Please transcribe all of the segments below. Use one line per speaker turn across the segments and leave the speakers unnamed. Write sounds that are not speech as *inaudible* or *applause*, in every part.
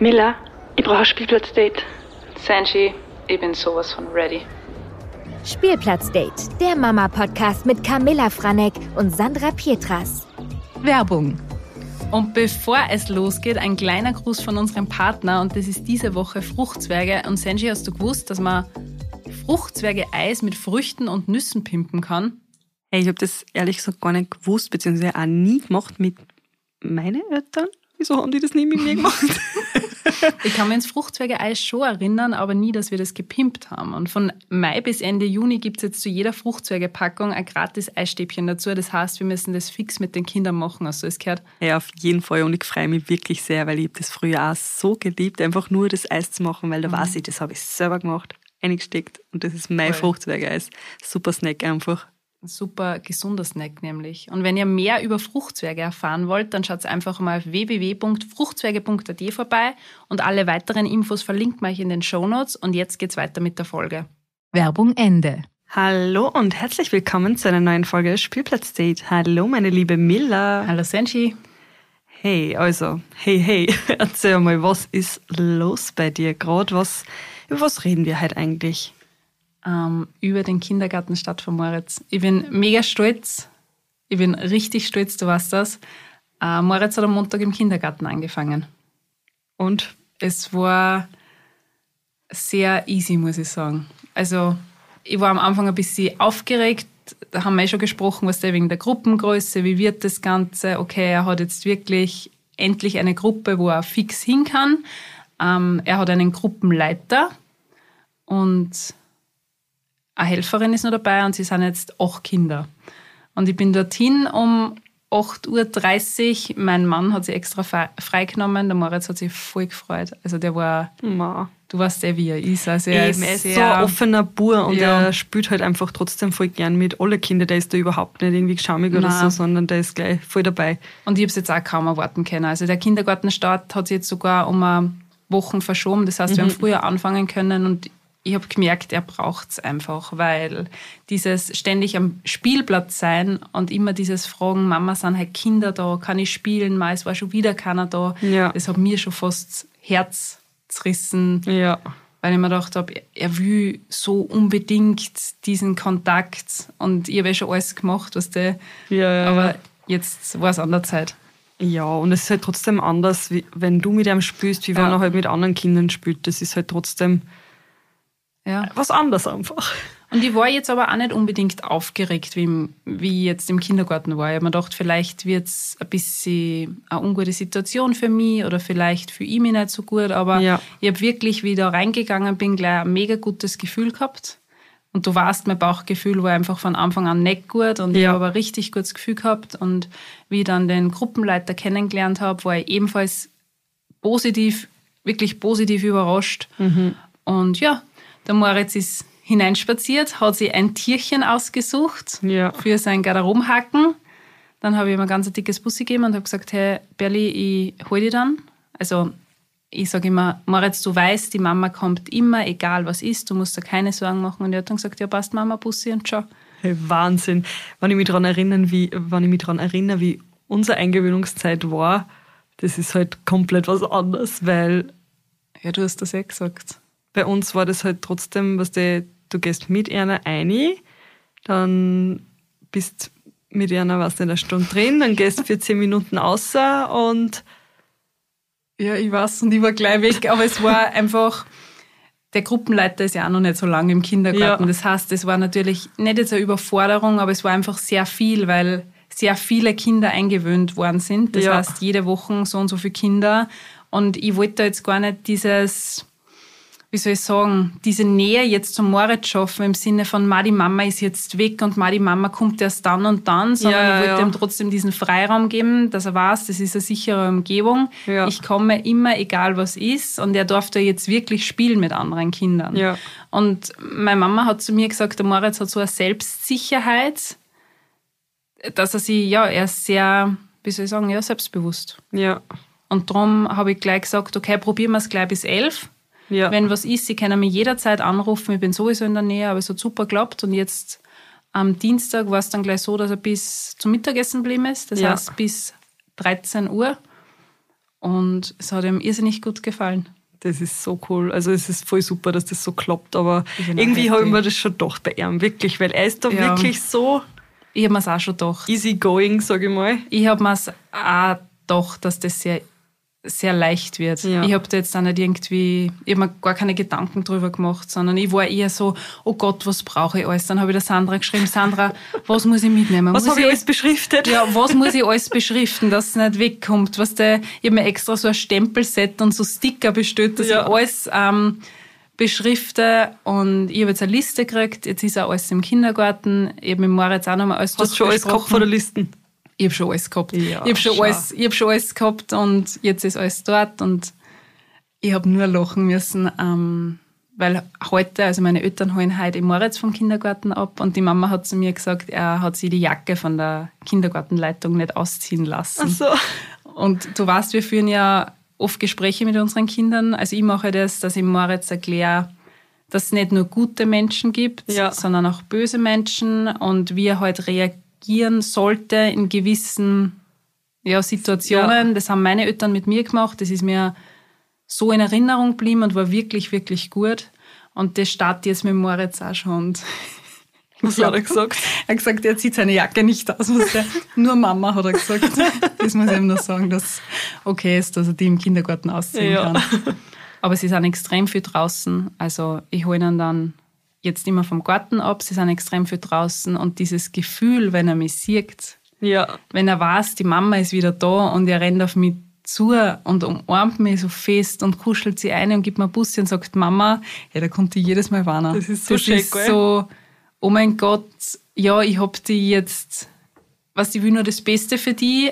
Miller, ich brauche ein Spielplatzdate.
Sanji, ich bin sowas von ready.
Spielplatzdate, der Mama-Podcast mit Camilla Franek und Sandra Pietras.
Werbung.
Und bevor es losgeht, ein kleiner Gruß von unserem Partner und das ist diese Woche Fruchtzwerge. Und Sanji, hast du gewusst, dass man Fruchtzwerge-Eis mit Früchten und Nüssen pimpen kann?
Hey, ich habe das ehrlich gesagt gar nicht gewusst, beziehungsweise auch nie gemacht mit meinen Eltern. Wieso haben die das nie mit mir gemacht? *laughs*
ich kann mich ins Fruchtzwerge-Eis schon erinnern, aber nie, dass wir das gepimpt haben. Und von Mai bis Ende Juni gibt es jetzt zu jeder Fruchtzwerge-Packung ein gratis Eisstäbchen dazu. Das heißt, wir müssen das fix mit den Kindern machen. Du es gehört?
Ja, auf jeden Fall. Und ich freue mich wirklich sehr, weil ich das früher auch so geliebt, einfach nur das Eis zu machen, weil da mhm. weiß ich, das habe ich selber gemacht, eingesteckt. Und das ist mein Fruchtzwerge-Eis. Super Snack einfach
super gesunder Snack nämlich. Und wenn ihr mehr über Fruchtzwerge erfahren wollt, dann schaut einfach mal auf www.fruchtzwerge.at vorbei und alle weiteren Infos verlinkt man euch in den Shownotes. Und jetzt geht's weiter mit der Folge.
Werbung Ende.
Hallo und herzlich willkommen zu einer neuen Folge Spielplatzdate. Hallo meine liebe Milla.
Hallo Senshi.
Hey, also, hey, hey, *laughs* erzähl mal, was ist los bei dir gerade? Was, über was reden wir heute eigentlich?
Ähm, über den Kindergarten Stadt von Moritz. Ich bin mega stolz. Ich bin richtig stolz, du weißt das. Äh, Moritz hat am Montag im Kindergarten angefangen. Und es war sehr easy, muss ich sagen. Also, ich war am Anfang ein bisschen aufgeregt. Da haben wir eh schon gesprochen, was der wegen der Gruppengröße, wie wird das Ganze? Okay, er hat jetzt wirklich endlich eine Gruppe, wo er fix hin kann. Ähm, er hat einen Gruppenleiter und eine Helferin ist noch dabei und sie sind jetzt acht Kinder. Und ich bin dorthin um 8.30 Uhr. Mein Mann hat sich extra freigenommen. Der Moritz hat sich voll gefreut. Also der war,
Ma.
du weißt eh, wie er ist. Also
er Eben, ist, er ist so ein offener Bur und ja. er spielt halt einfach trotzdem voll gern mit allen Kindern. Der ist da überhaupt nicht irgendwie schamig oder so, sondern der ist gleich voll dabei.
Und ich habe es jetzt auch kaum erwarten können. Also der Kindergartenstart hat sich jetzt sogar um eine Wochen verschoben. Das heißt, mhm. wir haben früher anfangen können und ich habe gemerkt, er braucht es einfach, weil dieses ständig am Spielplatz sein und immer dieses Fragen, Mama, sind halt Kinder da, kann ich spielen? Mal, es war schon wieder keiner da. Ja. Das hat mir schon fast Herz zerrissen. Ja. Weil ich mir gedacht habe, er will so unbedingt diesen Kontakt und ich habe ja schon alles gemacht, was der. Ja, ja, aber jetzt war es an der Zeit.
Ja, und es ist halt trotzdem anders, wenn du mit ihm spielst, wie wenn er halt mit anderen Kindern spielt. Das ist halt trotzdem ja. Was anderes einfach.
Und ich war jetzt aber auch nicht unbedingt aufgeregt, wie, wie jetzt im Kindergarten war. Ich habe mir gedacht, vielleicht wird es ein bisschen eine ungute Situation für mich oder vielleicht für ihn nicht so gut. Aber ja. ich habe wirklich, wie ich da reingegangen bin, gleich ein mega gutes Gefühl gehabt. Und du weißt, mein Bauchgefühl war einfach von Anfang an nicht gut und ja. ich habe aber ein richtig gutes Gefühl gehabt. Und wie ich dann den Gruppenleiter kennengelernt habe, war ich ebenfalls positiv, wirklich positiv überrascht. Mhm. Und ja, der Moritz ist hineinspaziert, hat sich ein Tierchen ausgesucht ja. für sein Garderobenhaken. Dann habe ich ihm ein ganz dickes Bussi gegeben und habe gesagt, hey, Berli, ich hole dich dann. Also ich sage immer, Moritz, du weißt, die Mama kommt immer, egal was ist, du musst da keine Sorgen machen. Und er hat dann gesagt, ja passt Mama, Bussi und schau.
Hey, Wahnsinn. Wenn ich mich daran erinnere, wie, wenn ich mich daran erinnere, wie unsere Eingewöhnungszeit war, das ist halt komplett was anderes, weil...
Ja, du hast das eh gesagt
bei uns war das halt trotzdem, was du, du gehst mit einer ein, dann bist mit einer, was in einer Stunde drin, dann gehst du für zehn Minuten außer und
ja, ich weiß und ich war gleich weg, aber es war einfach, der Gruppenleiter ist ja auch noch nicht so lange im Kindergarten. Ja. Das heißt, es war natürlich nicht jetzt eine Überforderung, aber es war einfach sehr viel, weil sehr viele Kinder eingewöhnt worden sind. Das ja. heißt, jede Woche so und so viele Kinder. Und ich wollte da jetzt gar nicht dieses wie soll ich sagen, diese Nähe jetzt zum Moritz schaffen im Sinne von, ma, die Mama ist jetzt weg und ma, die Mama kommt erst dann und dann, sondern ja, ich wollte ja. ihm trotzdem diesen Freiraum geben, dass er weiß, das ist eine sichere Umgebung. Ja. Ich komme immer, egal was ist und er durfte jetzt wirklich spielen mit anderen Kindern. Ja. Und meine Mama hat zu mir gesagt, der Moritz hat so eine Selbstsicherheit, dass er sich, ja, er ist sehr, wie soll ich sagen, ja, selbstbewusst. Ja. Und darum habe ich gleich gesagt, okay, probieren wir es gleich bis elf ja. Wenn was ist, Sie können mich jederzeit anrufen. Ich bin sowieso in der Nähe, aber es hat super geklappt. Und jetzt am Dienstag war es dann gleich so, dass er bis zum Mittagessen geblieben ist. Das ja. heißt bis 13 Uhr. Und es hat ihm irrsinnig gut gefallen.
Das ist so cool. Also es ist voll super, dass das so klappt, aber irgendwie habe ich mir das schon gedacht bei ihm, wirklich, weil er ist da
Ja.
wirklich so
Ich habe mir es auch schon gedacht.
easy going, sage ich mal.
Ich habe mir es auch gedacht, dass das sehr, sehr leicht wird.
Ja.
Ich habe da jetzt auch nicht irgendwie, ich habe mir gar keine Gedanken drüber gemacht, sondern ich war eher so, oh Gott, was brauche ich alles? Dann habe ich der Sandra geschrieben, Sandra, was muss ich mitnehmen?
Was
muss
habe ich alles *laughs* beschriftet?
Ja, was muss ich alles beschriften, dass es nicht wegkommt? Was der, ich habe mir extra so ein Stempelset und so Sticker bestellt, dass
Ja.
ich alles ähm, beschrifte. Und ich habe jetzt eine Liste gekriegt. Jetzt ist auch alles im Kindergarten. Ich habe mit Moritz auch nochmal alles
Hast du schon alles gehabt
durchgesprochen.
vor der Listen?
Ich habe schon alles gehabt.
Ja,
ich habe schon,
schau.
alles, ich hab schon alles gehabt und jetzt ist alles dort. Und ich habe nur lachen müssen, ähm, weil heute, also meine Eltern holen heute Moritz vom Kindergarten ab und die Mama hat zu mir gesagt, er hat sie die Jacke von der Kindergartenleitung nicht ausziehen lassen.
Ach so.
Und du weißt, wir führen ja oft Gespräche mit unseren Kindern. Also ich mache das, dass ich Moritz erkläre, dass es nicht nur gute Menschen gibt,
Ja.
sondern auch böse Menschen und wie er halt reagieren sollte in gewissen ja, Situationen. Das haben meine Eltern mit mir gemacht. Das ist mir so in Erinnerung geblieben und war wirklich, wirklich gut. Und das startet jetzt mit Moritz auch schon. Und *laughs*
Was hat er gesagt?
er hat gesagt, er zieht seine Jacke nicht aus. Der, *laughs* nur Mama hat er gesagt. Das muss ich ihm noch sagen, dass okay ist, dass er die im Kindergarten ausziehen
Ja.
kann. Aber sie sind extrem viel draußen. Also ich hole ihn dann jetzt immer vom Garten ab. Sie sind extrem viel draußen. Und dieses Gefühl, wenn er mich sieht,
Ja.
wenn er weiß, die Mama ist wieder da und er rennt auf mich zu und umarmt mich so fest und kuschelt sie ein und gibt mir einen Bussi und sagt Mama, ja, da kommt die jedes Mal warnen.
Das ist so
das
schön,
ist
gell?
so, oh mein Gott, ja, ich hab die jetzt, was ich will nur das Beste für die,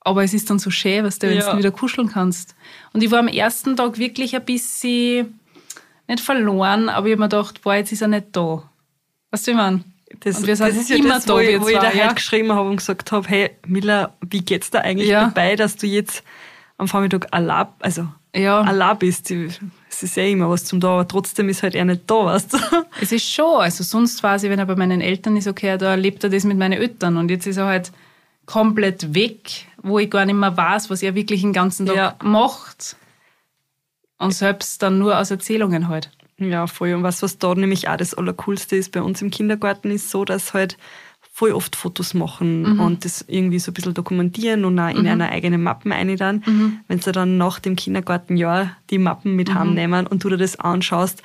aber es ist dann so schön, was du, wenn
Ja.
du wieder kuscheln kannst. Und ich war am ersten Tag wirklich ein bisschen, nicht verloren, aber ich hab mir gedacht, boah, jetzt ist er nicht da. Weißt du, wie ich meine?
Das,
Und wir sind
das ist ja
immer
das,
da,
wo ich, wo ich da
ja.
geschrieben habe und gesagt habe, hey Miller, wie geht's da eigentlich
Ja.
dabei, dass du jetzt am Vormittag allein, also
Ja.
allein bist? Es ist ja immer was zum da, aber trotzdem ist halt er nicht da, weißt du? *laughs*
Es ist schon, also sonst sie, wenn er bei meinen Eltern ist, okay, da lebt er das mit meinen Eltern und jetzt ist er halt komplett weg, wo ich gar nicht mehr weiß, was er wirklich den ganzen Tag
Ja.
macht. Und selbst dann nur aus Erzählungen halt.
Ja, voll. Und was, was da nämlich auch das Allercoolste ist bei uns im Kindergarten, ist so, dass halt voll oft Fotos machen und das irgendwie so ein bisschen dokumentieren und auch in einer eigenen Mappen ein dann. Wenn sie dann nach dem Kindergartenjahr die Mappen mit heimnehmen und du dir das anschaust.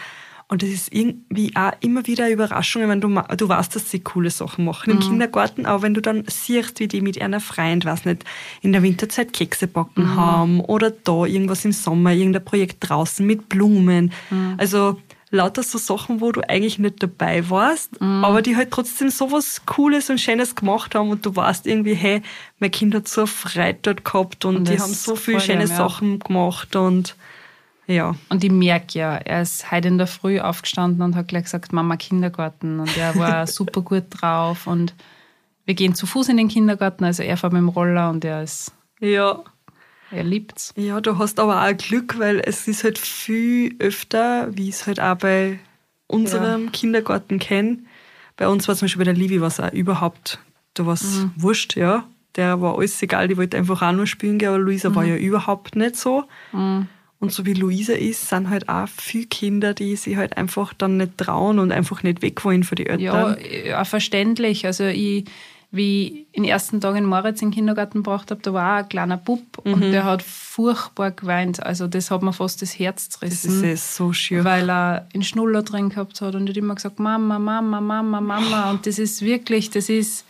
Und das ist irgendwie auch immer wieder eine Überraschung, wenn du, du weißt, dass sie coole Sachen machen im Kindergarten, aber wenn du dann siehst, wie die mit einer Freund, weiß nicht, in der Winterzeit Kekse backen haben oder da irgendwas im Sommer, irgendein Projekt draußen mit Blumen. Also lauter so Sachen, wo du eigentlich nicht dabei warst, aber die halt trotzdem sowas Cooles und Schönes gemacht haben und du weißt irgendwie, hey, mein Kind hat so eine Freude dort gehabt und,
Und
die haben so viele schöne
ja.
Sachen gemacht und ja.
Und ich merke ja, er ist heute in der Früh aufgestanden und hat gleich gesagt, Mama Kindergarten. Und er war *laughs* super gut drauf. Und wir gehen zu Fuß in den Kindergarten, also er fährt mit dem Roller und er ist,
Ja.
er liebt's.
Ja, du hast aber auch Glück, weil es ist halt viel öfter, wie ich es halt auch bei unserem Kindergarten kenne. Bei uns war zum Beispiel bei der Livi was auch überhaupt, da war es wurscht, ja. Der war alles egal, die wollte einfach auch nur spielen gehen, aber Luisa war ja überhaupt nicht so. Und so wie Luisa ist, sind halt auch viele Kinder, die sich halt einfach dann nicht trauen und einfach nicht weg wollen von den
Ja,
Eltern.
ja, verständlich. Also ich, wie ich den ersten Tag in Moritz in den Kindergarten gebracht habe, da war auch ein kleiner Bub und der hat furchtbar geweint. Also das hat mir fast das Herz
Das
zerrissen.
ist eh so schön.
weil er einen Schnuller drin gehabt hat und hat immer gesagt, Mama, Mama, Mama, Mama. Und das ist wirklich, das ist,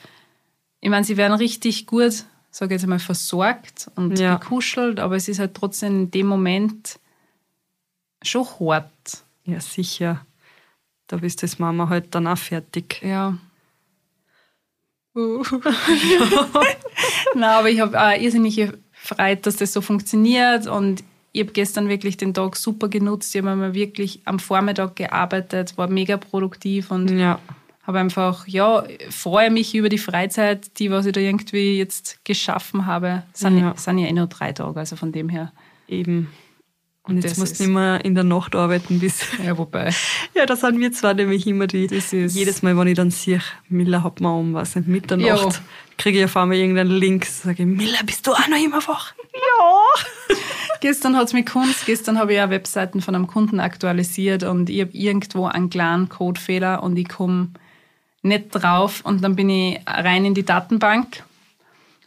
ich meine, sie werden richtig gut, sage jetzt einmal, versorgt und
Ja.
gekuschelt, aber es ist halt trotzdem in dem Moment schon hart.
Ja, sicher. Da bist du als Mama halt dann auch fertig.
Ja. *laughs* Nein, aber ich habe auch irrsinnige Freude, dass das so funktioniert und ich habe gestern wirklich den Tag super genutzt. Ich habe wirklich am Vormittag gearbeitet, war mega produktiv und
Ja.
Habe einfach, ja, freue mich über die Freizeit, die was ich da irgendwie jetzt geschaffen habe. Sind
Ja.
sind ja eh nur drei Tage, also von dem her.
Eben. Und jetzt
Das
musst du
ist-
immer in der Nacht arbeiten bis.
Ja, wobei. *laughs*
Ja, da sind wir zwar nämlich immer die.
Das ist-
jedes Mal, wenn ich dann sehe, Miller hat man um, was nicht, Mitternacht,
Ja.
kriege ich auf einmal irgendeinen Link, sage ich, Miller, bist du auch noch immer wach? Ja. *laughs*
Gestern hat es mich Kunst, gestern habe ich ja Webseiten von einem Kunden aktualisiert und ich habe irgendwo einen kleinen Codefehler und ich komme nicht drauf und dann bin ich rein in die Datenbank,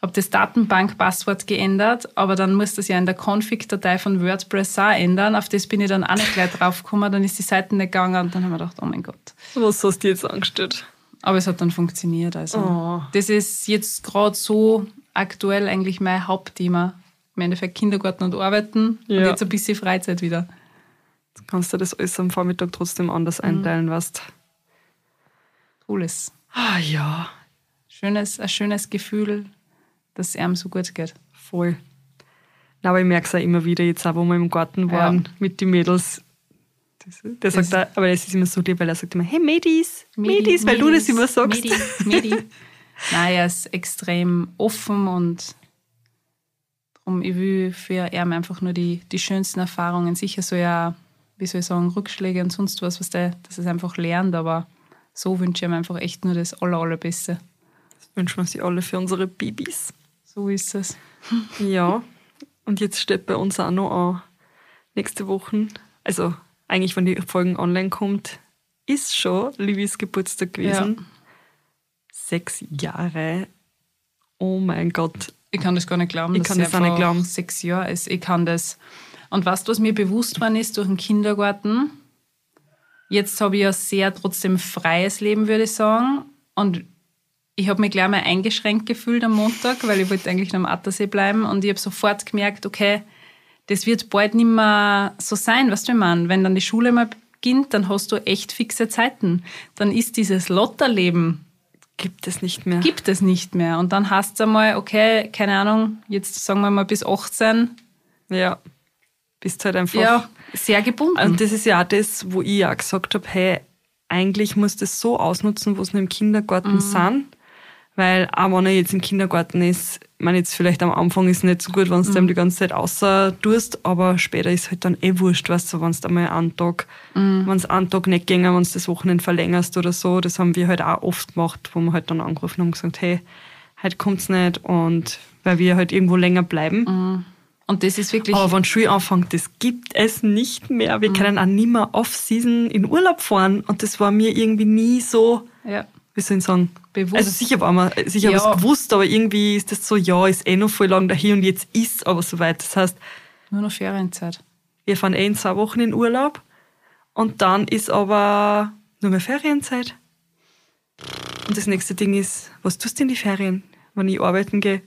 habe das Datenbank-Passwort geändert, aber dann muss das ja in der Config-Datei von WordPress auch ändern. Auf das bin ich dann auch nicht gleich drauf gekommen, dann ist die Seite nicht gegangen und dann haben wir gedacht, oh mein Gott.
Was hast du jetzt angestellt?
Aber es hat dann funktioniert. Also
Oh.
das ist jetzt gerade so aktuell eigentlich mein Hauptthema. Im Endeffekt Kindergarten und Arbeiten und
Ja.
jetzt ein bisschen Freizeit wieder.
Kannst du das alles am Vormittag trotzdem anders einteilen, weißt
Cooles.
Ah ja,
Schönes, ein schönes Gefühl, dass es einem so gut geht.
voll. Na, aber ich merke es auch immer wieder, jetzt auch, wo wir im Garten waren, mit den Mädels. Das, der sagt
Das-
auch, aber es ist immer so lieb, weil er sagt immer, hey Mädis, Mädis, weil du das immer sagst.
Medi, Medi. *laughs* Nein, er ist extrem offen und darum, ich will für ihn einfach nur die, die schönsten Erfahrungen. Sicher so ja, wie soll ich sagen, Rückschläge und sonst was, was der, dass er es einfach lernt, aber so wünsche ich ihm einfach echt nur das aller, allerbeste.
Das wünschen wir sie alle für unsere Babys.
So ist es. *laughs*
Ja, und jetzt steht bei uns auch noch an, nächste Woche, also eigentlich, wenn die Folgen online kommt, ist schon Livis Geburtstag gewesen.
Ja.
Sechs Jahre. Oh mein Gott.
Ich kann das gar nicht glauben,
Ich kann das auch nicht glauben.
sechs Jahre ist. Ich kann das. Und du, was mir bewusst worden ist durch den Kindergarten? Jetzt habe ich ja sehr trotzdem freies Leben, würde ich sagen. Und ich habe mich gleich mal eingeschränkt gefühlt am Montag, weil ich wollte eigentlich noch am Attersee bleiben. Und ich habe sofort gemerkt, okay, das wird bald nicht mehr so sein, weißt du, meine, wenn dann die Schule mal beginnt, dann hast du echt fixe Zeiten. Dann ist dieses Lotterleben
Gibt es nicht mehr.
gibt es nicht mehr. Und dann hast du einmal, okay, keine Ahnung, jetzt sagen wir mal bis 18,
Ja. Bist halt einfach.
ja, sehr gebunden.
Und das ist ja auch das, wo ich auch gesagt habe, hey, eigentlich muss das so ausnutzen, wo es im Kindergarten
Mhm.
sind. Weil auch wenn er jetzt im Kindergarten ist, ich meine jetzt vielleicht am Anfang ist es nicht so gut, wenn du
Mhm.
die ganze Zeit außer tust, aber später ist halt dann eh wurscht, weißt du, wenn du einmal einen Tag,
Mhm.
wenn es einen Tag nicht ginge, wenn du das Wochenende verlängerst oder so, das haben wir halt auch oft gemacht, wo wir halt dann angerufen haben und gesagt, hey, heute kommt's nicht und weil wir halt irgendwo länger bleiben.
Mhm. Und das ist wirklich,
Aber wenn Schule anfängt, das gibt es nicht mehr. Wir können auch nicht mehr off-season in Urlaub fahren. Und das war mir irgendwie nie so,
ja,
wie soll ich sagen,
Bewusst.
Also sicher war man, sicher
Ja.
was gewusst, aber irgendwie ist das so, ja, ist eh noch voll lang dahin und jetzt ist aber soweit. Das heißt,
nur noch Ferienzeit.
wir fahren eh in zwei Wochen in Urlaub und dann ist aber nur mehr Ferienzeit. Und das nächste Ding ist, was tust du in die Ferien, wenn ich arbeiten gehe?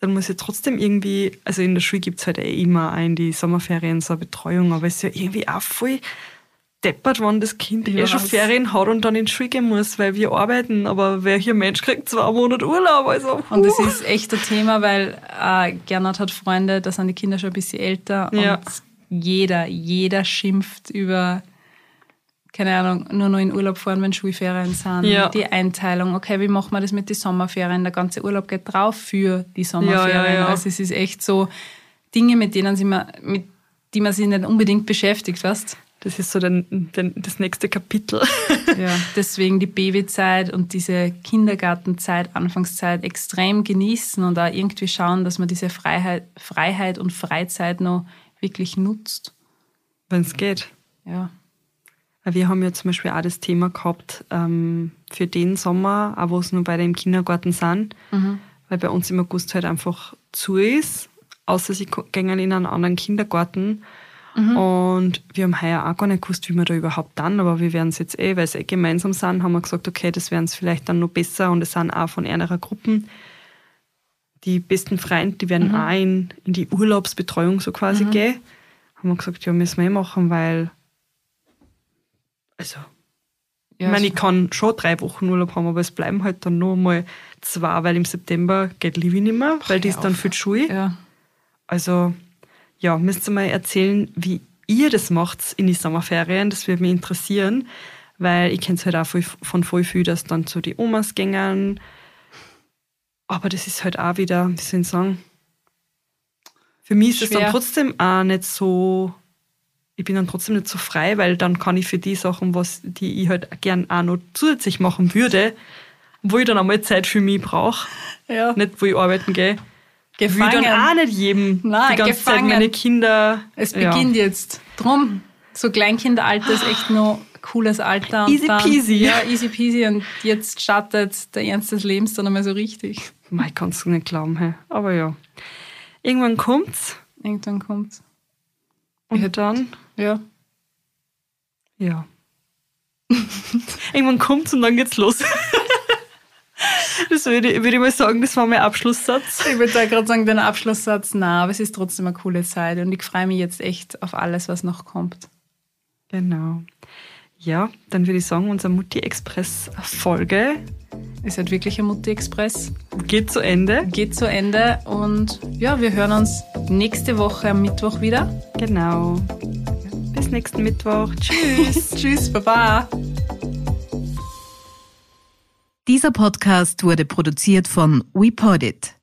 Dann muss ich trotzdem irgendwie, also in der Schule gibt's halt eh immer auch in die Sommerferien so eine Betreuung, aber es ist ja irgendwie auch voll deppert, wenn das Kind eh
Ja,
schon
es-
Ferien hat und dann in die Schule gehen muss, weil wir arbeiten, aber welcher Mensch kriegt zwei Monate Urlaub? Also,
Und das ist echt ein Thema, weil äh, Gernot hat Freunde, da sind die Kinder schon ein bisschen älter
Ja.
und jeder, jeder schimpft über, keine Ahnung, nur noch in Urlaub fahren, wenn Schulferien sind.
Ja.
Die Einteilung, okay, wie machen wir das mit den Sommerferien? Der ganze Urlaub geht drauf für die Sommerferien.
Ja, ja.
Also es ist echt so Dinge, mit denen sie man, mit die man sich nicht unbedingt beschäftigt, weißt
Das ist so den, den, das nächste Kapitel.
Ja, deswegen die Babyzeit und diese Kindergartenzeit, Anfangszeit extrem genießen und auch irgendwie schauen, dass man diese Freiheit, Freiheit und Freizeit noch wirklich nutzt.
Wenn es geht.
Ja.
Wir haben ja zum Beispiel auch das Thema gehabt ähm, für den Sommer, auch wo es nur beide im Kindergarten sind, weil bei uns im August halt einfach zu ist, außer sie gehen in einen anderen Kindergarten. Und wir haben heuer auch gar nicht gewusst, wie wir da überhaupt dann, aber wir werden es jetzt eh, weil es eh gemeinsam sind, haben wir gesagt, okay, das werden es vielleicht dann noch besser und es sind auch von einer Gruppen. Die besten Freunde, die werden auch in, in die Urlaubsbetreuung so quasi gehen. Haben wir gesagt, ja, müssen wir eh machen, weil also
ja
ich meine, ich kann schon drei Wochen Urlaub haben, aber es bleiben halt dann nur mal zwei, weil im September geht Livi nicht mehr, weil die ist dann
auf.
für die Schule.
ja.
Also, ja, müsst ihr mal erzählen, wie ihr das macht in die Sommerferien. Das würde mich interessieren, weil ich kenne es halt auch von voll viel, dass dann zu die Omas gängen. Aber das ist halt auch wieder, wie soll ich sagen, Für mich ist es dann trotzdem auch nicht so, ich bin dann trotzdem nicht so frei, weil dann kann ich für die Sachen, was die ich halt gern auch noch zusätzlich machen würde, wo ich dann einmal Zeit für mich brauche, ja. nicht wo ich arbeiten gehe, gefangen. will dann auch nicht jedem Nein, die ganze gefangen. Zeit meine Kinder.
Es beginnt ja. jetzt. Drum, so Kleinkinderalter ist echt noch cooles Alter.
Easy dann, peasy.
Ja, easy peasy. Und jetzt startet der Ernst des Lebens dann einmal so richtig.
Mei, kannst du nicht glauben, hey. Aber ja. Irgendwann kommt's.
Irgendwann kommt's.
Dann?
Ja.
Ja. *laughs* Irgendwann kommt's und dann geht's los. *laughs* Das würde, würde ich mal sagen, das war mein Abschlusssatz.
Ich würde da gerade sagen, den Abschlusssatz, na, aber es ist trotzdem eine coole Zeit und ich freue mich jetzt echt auf alles, was noch kommt.
Genau. Ja, dann würde ich sagen, unsere Mutti-Express-Folge
ist halt wirklich ein Mutti-Express.
Geht zu Ende.
Geht zu Ende und ja, wir hören uns nächste Woche am Mittwoch wieder.
Genau. Bis nächsten Mittwoch. Tschüss. *laughs*
Tschüss, Baba.
Dieser Podcast wurde produziert von WePodit.